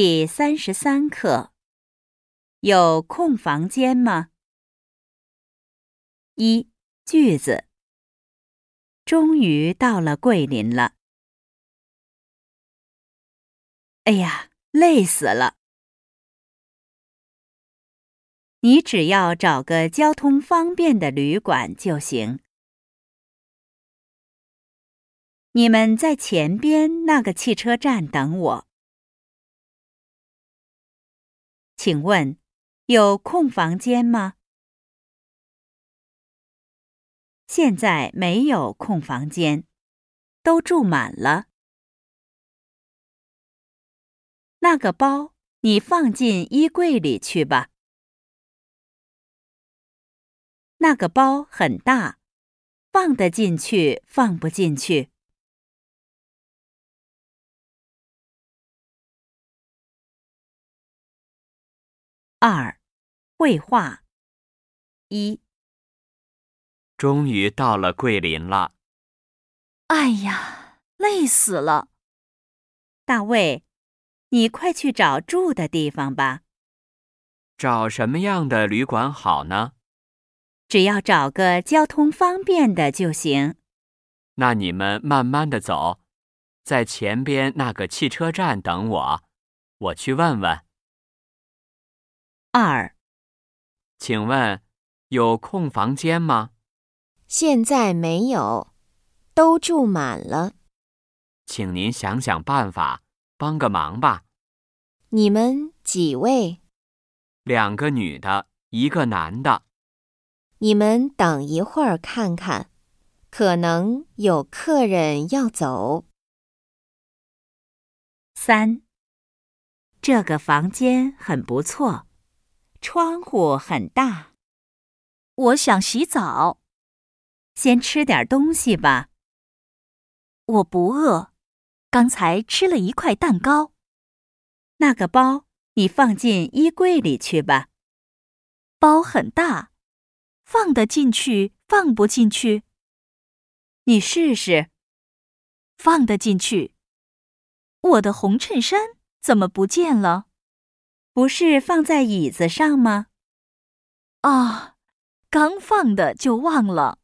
第三十三课，有空房间吗？一句子，终于到了桂林了。哎呀，累死了！你只要找个交通方便的旅馆就行。你们在前边那个汽车站等我。请问，有空房间吗？现在没有空房间，都住满了。那个包你放进衣柜里去吧。那个包很大，放得进去，放不进去。二，绘画。一，终于到了桂林了。哎呀，累死了！大卫，你快去找住的地方吧。找什么样的旅馆好呢？只要找个交通方便的就行。那你们慢慢的走，在前边那个汽车站等我，我去问问。二，请问有空房间吗？现在没有，都住满了。请您想想办法，帮个忙吧。你们几位？两个女的，一个男的。你们等一会儿看看，可能有客人要走。三，这个房间很不错。窗户很大，我想洗澡。先吃点东西吧。我不饿，刚才吃了一块蛋糕。那个包你放进衣柜里去吧。包很大，放得进去，放不进去。你试试。放得进去。我的红衬衫怎么不见了？不是放在椅子上吗？啊，刚放的就忘了。